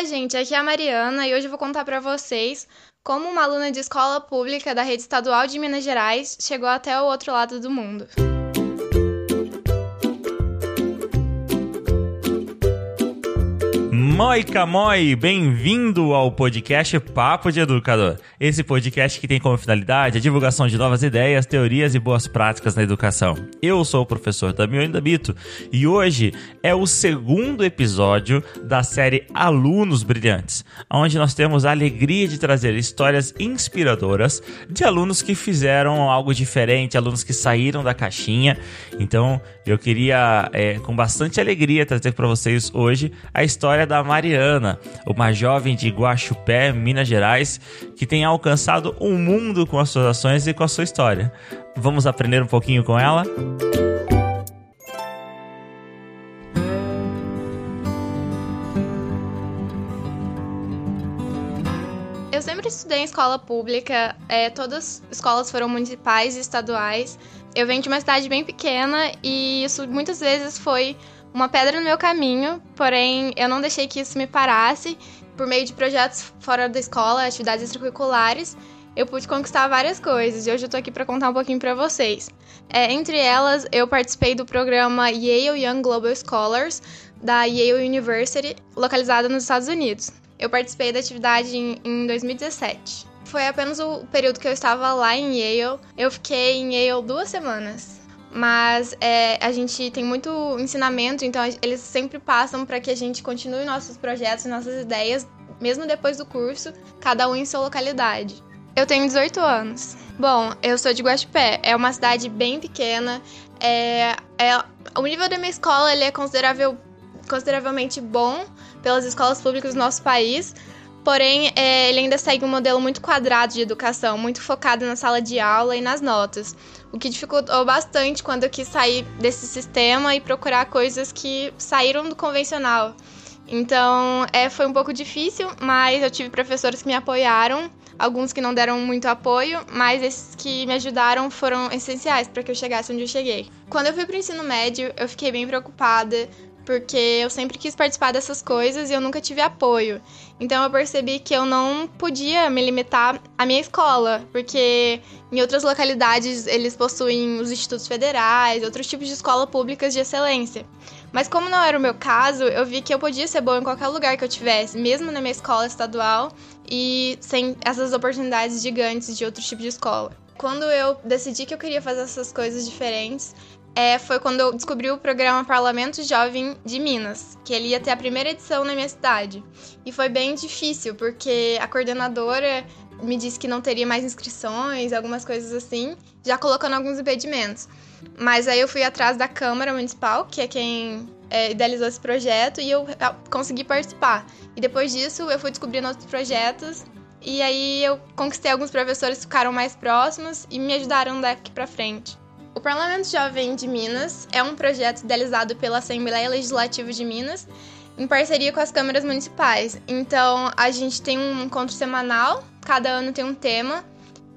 Olá, gente, aqui é a Mariana e hoje eu vou contar para vocês como uma aluna de escola pública da rede estadual de Minas Gerais chegou até o outro lado do mundo. Moi bem-vindo ao podcast Papo de Educador. Esse podcast que tem como finalidade a divulgação de novas ideias, teorias e boas práticas na educação. Eu sou o professor Damião Indabito e hoje é o segundo episódio da série Alunos Brilhantes, onde nós temos a alegria de trazer histórias inspiradoras de alunos que fizeram algo diferente, alunos que saíram da caixinha. Então, eu queria, é, com bastante alegria, trazer para vocês hoje a história da Mariana, uma jovem de Guaxupé, Minas Gerais, que tem alcançado o um mundo com as suas ações e com a sua história. Vamos aprender um pouquinho com ela? Eu sempre estudei em escola pública, é, todas as escolas foram municipais e estaduais. Eu venho de uma cidade bem pequena e isso muitas vezes foi uma pedra no meu caminho, porém eu não deixei que isso me parasse. Por meio de projetos fora da escola, atividades extracurriculares, eu pude conquistar várias coisas e hoje eu tô aqui para contar um pouquinho para vocês. É, entre elas, eu participei do programa Yale Young Global Scholars da Yale University, localizada nos Estados Unidos. Eu participei da atividade em, em 2017. Foi apenas o período que eu estava lá em Yale. Eu fiquei em Yale duas semanas mas é, a gente tem muito ensinamento, então eles sempre passam para que a gente continue nossos projetos, nossas ideias, mesmo depois do curso, cada um em sua localidade. Eu tenho 18 anos. Bom, eu sou de Guaxupé, é uma cidade bem pequena. É, é, o nível da minha escola ele é considerável, consideravelmente bom pelas escolas públicas do nosso país, Porém, é, ele ainda segue um modelo muito quadrado de educação, muito focado na sala de aula e nas notas, o que dificultou bastante quando eu quis sair desse sistema e procurar coisas que saíram do convencional. Então, é, foi um pouco difícil, mas eu tive professores que me apoiaram, alguns que não deram muito apoio, mas esses que me ajudaram foram essenciais para que eu chegasse onde eu cheguei. Quando eu fui para o ensino médio, eu fiquei bem preocupada porque eu sempre quis participar dessas coisas e eu nunca tive apoio. Então eu percebi que eu não podia me limitar à minha escola, porque em outras localidades eles possuem os institutos federais, outros tipos de escola públicas de excelência. Mas como não era o meu caso, eu vi que eu podia ser boa em qualquer lugar que eu tivesse, mesmo na minha escola estadual e sem essas oportunidades gigantes de outro tipo de escola. Quando eu decidi que eu queria fazer essas coisas diferentes, é, foi quando eu descobri o programa Parlamento Jovem de Minas, que ele ia ter a primeira edição na minha cidade. E foi bem difícil, porque a coordenadora me disse que não teria mais inscrições, algumas coisas assim, já colocando alguns impedimentos. Mas aí eu fui atrás da Câmara Municipal, que é quem é, idealizou esse projeto, e eu consegui participar. E depois disso eu fui descobrindo outros projetos, e aí eu conquistei alguns professores que ficaram mais próximos e me ajudaram daqui pra frente. O Parlamento Jovem de Minas é um projeto idealizado pela Assembleia Legislativa de Minas em parceria com as câmaras municipais. Então, a gente tem um encontro semanal, cada ano tem um tema,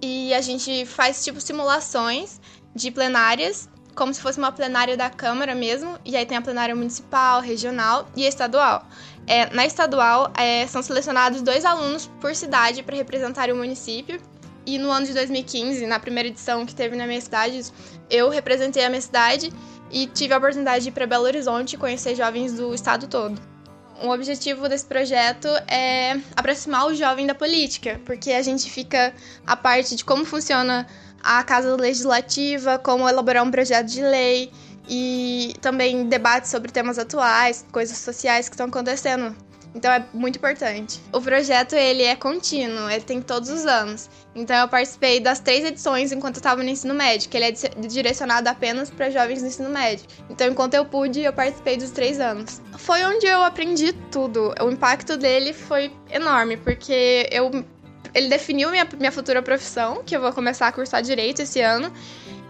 e a gente faz tipo simulações de plenárias, como se fosse uma plenária da Câmara mesmo, e aí tem a plenária municipal, regional e estadual. É, na estadual, é, são selecionados dois alunos por cidade para representar o município, e no ano de 2015, na primeira edição que teve na minha cidade, eu representei a minha cidade e tive a oportunidade de ir para Belo Horizonte conhecer jovens do estado todo. O objetivo desse projeto é aproximar o jovem da política, porque a gente fica a parte de como funciona a Casa Legislativa, como elaborar um projeto de lei e também debates sobre temas atuais, coisas sociais que estão acontecendo então é muito importante. O projeto ele é contínuo, ele tem todos os anos. Então eu participei das três edições enquanto eu estava no ensino médio, que ele é direcionado apenas para jovens no ensino médio. Então enquanto eu pude, eu participei dos três anos. Foi onde eu aprendi tudo. O impacto dele foi enorme, porque eu ele definiu minha, minha futura profissão, que eu vou começar a cursar direito esse ano.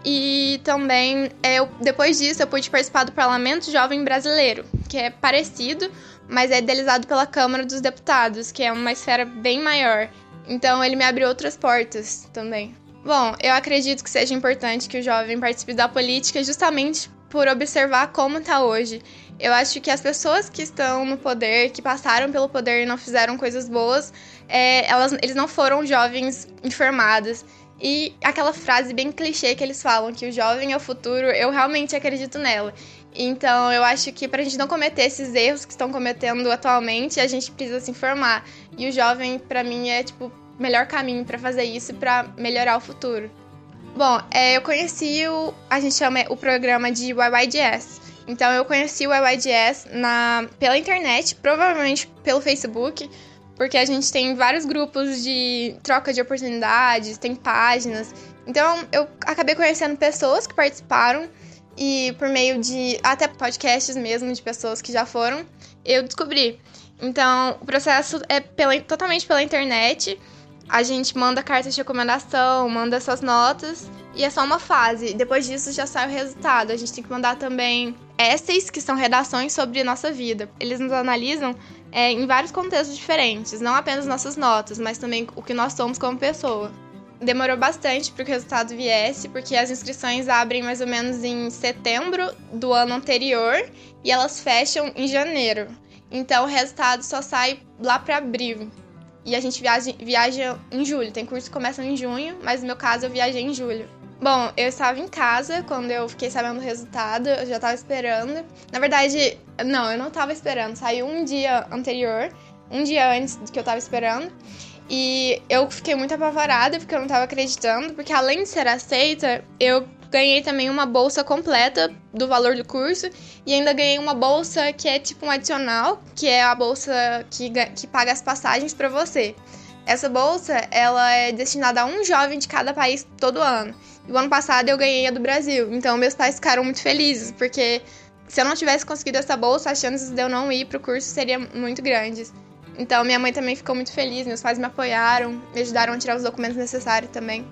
E também, é, eu, depois disso, eu pude participar do Parlamento Jovem Brasileiro, que é parecido, mas é idealizado pela Câmara dos Deputados, que é uma esfera bem maior. Então ele me abriu outras portas também. Bom, eu acredito que seja importante que o jovem participe da política justamente por observar como está hoje. Eu acho que as pessoas que estão no poder, que passaram pelo poder e não fizeram coisas boas, é, elas, eles não foram jovens informados. E aquela frase bem clichê que eles falam, que o jovem é o futuro, eu realmente acredito nela. Então, eu acho que pra gente não cometer esses erros que estão cometendo atualmente, a gente precisa se informar. E o jovem, para mim, é tipo o melhor caminho para fazer isso para melhorar o futuro. Bom, é, eu conheci o. A gente chama o programa de YYDS. Então eu conheci o YYDS na, pela internet, provavelmente pelo Facebook, porque a gente tem vários grupos de troca de oportunidades, tem páginas. Então eu acabei conhecendo pessoas que participaram e por meio de até podcasts mesmo de pessoas que já foram, eu descobri. Então, o processo é pela, totalmente pela internet. A gente manda cartas de recomendação, manda essas notas e é só uma fase. Depois disso já sai o resultado. A gente tem que mandar também essays, que são redações sobre nossa vida. Eles nos analisam é, em vários contextos diferentes, não apenas nossas notas, mas também o que nós somos como pessoa. Demorou bastante para que o resultado viesse, porque as inscrições abrem mais ou menos em setembro do ano anterior e elas fecham em janeiro. Então o resultado só sai lá para abril. E a gente viaja, viaja em julho. Tem cursos que começam em junho, mas no meu caso eu viajei em julho. Bom, eu estava em casa quando eu fiquei sabendo o resultado, eu já estava esperando. Na verdade, não, eu não estava esperando. Saiu um dia anterior, um dia antes do que eu estava esperando. E eu fiquei muito apavorada porque eu não estava acreditando, porque além de ser aceita, eu ganhei também uma bolsa completa do valor do curso e ainda ganhei uma bolsa que é tipo um adicional, que é a bolsa que, que paga as passagens para você. Essa bolsa, ela é destinada a um jovem de cada país todo ano. E o ano passado eu ganhei a do Brasil. Então meus pais ficaram muito felizes, porque se eu não tivesse conseguido essa bolsa, as chances de eu não ir pro curso seriam muito grandes. Então minha mãe também ficou muito feliz, meus pais me apoiaram, me ajudaram a tirar os documentos necessários também.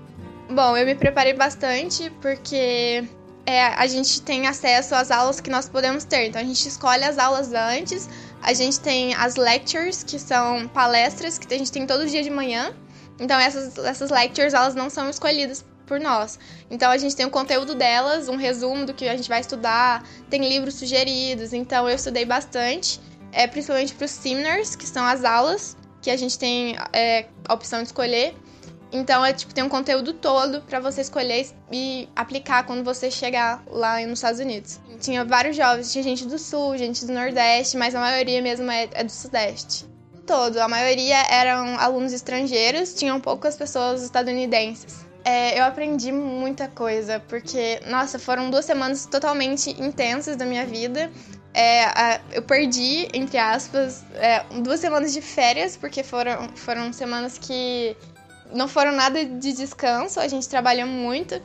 Bom, eu me preparei bastante porque é, a gente tem acesso às aulas que nós podemos ter. Então a gente escolhe as aulas antes. A gente tem as lectures, que são palestras que a gente tem todo dia de manhã. Então essas, essas lectures elas não são escolhidas por nós. Então a gente tem o conteúdo delas, um resumo do que a gente vai estudar, tem livros sugeridos. Então eu estudei bastante, é, principalmente para os seminars, que são as aulas que a gente tem é, a opção de escolher. Então, é tipo, tem um conteúdo todo para você escolher e aplicar quando você chegar lá nos Estados Unidos. Tinha vários jovens, tinha gente do Sul, gente do Nordeste, mas a maioria mesmo é, é do Sudeste. Todo, a maioria eram alunos estrangeiros, tinham poucas pessoas estadunidenses. É, eu aprendi muita coisa, porque, nossa, foram duas semanas totalmente intensas da minha vida. É, a, eu perdi, entre aspas, é, duas semanas de férias, porque foram, foram semanas que não foram nada de descanso, a gente trabalhou muito,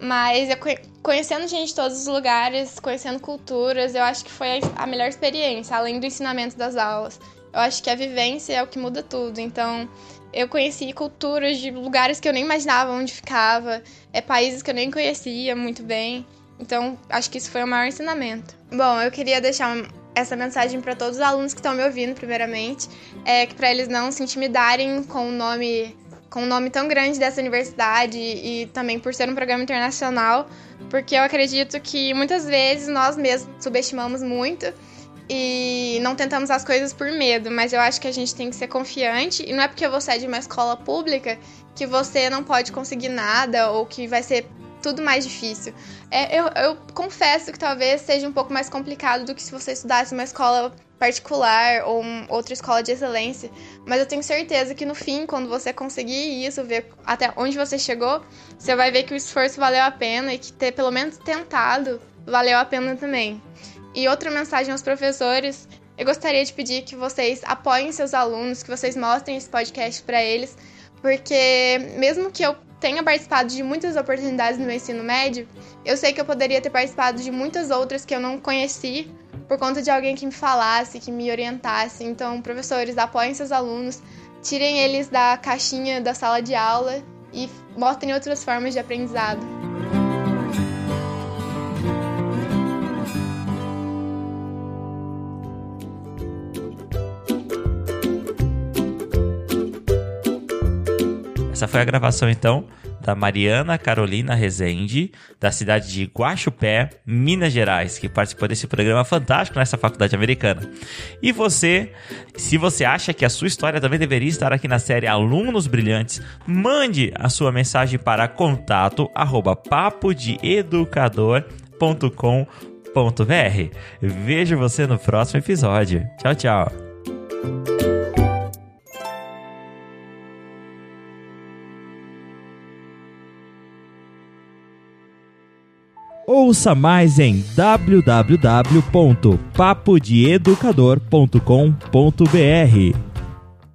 mas eu conhecendo gente de todos os lugares, conhecendo culturas, eu acho que foi a melhor experiência, além do ensinamento das aulas. Eu acho que a vivência é o que muda tudo. Então, eu conheci culturas de lugares que eu nem imaginava onde ficava, é países que eu nem conhecia muito bem. Então, acho que isso foi o maior ensinamento. Bom, eu queria deixar essa mensagem para todos os alunos que estão me ouvindo, primeiramente, é que para eles não se intimidarem com o nome com um nome tão grande dessa universidade e também por ser um programa internacional, porque eu acredito que muitas vezes nós mesmos subestimamos muito e não tentamos as coisas por medo, mas eu acho que a gente tem que ser confiante e não é porque você é de uma escola pública que você não pode conseguir nada ou que vai ser tudo mais difícil. É, eu, eu confesso que talvez seja um pouco mais complicado do que se você estudasse uma escola particular ou um, outra escola de excelência, mas eu tenho certeza que no fim, quando você conseguir isso, ver até onde você chegou, você vai ver que o esforço valeu a pena e que ter pelo menos tentado valeu a pena também. E outra mensagem aos professores, eu gostaria de pedir que vocês apoiem seus alunos, que vocês mostrem esse podcast para eles, porque mesmo que eu tenha participado de muitas oportunidades no meu ensino médio, eu sei que eu poderia ter participado de muitas outras que eu não conheci por conta de alguém que me falasse, que me orientasse. Então, professores, apoiem seus alunos, tirem eles da caixinha da sala de aula e mostrem outras formas de aprendizado. Essa foi a gravação então da Mariana Carolina Rezende, da cidade de Guaxupé, Minas Gerais, que participou desse programa fantástico nessa faculdade americana. E você, se você acha que a sua história também deveria estar aqui na série Alunos Brilhantes, mande a sua mensagem para contato arroba. Vejo você no próximo episódio. Tchau, tchau. Ouça mais em www.papodeeducador.com.br.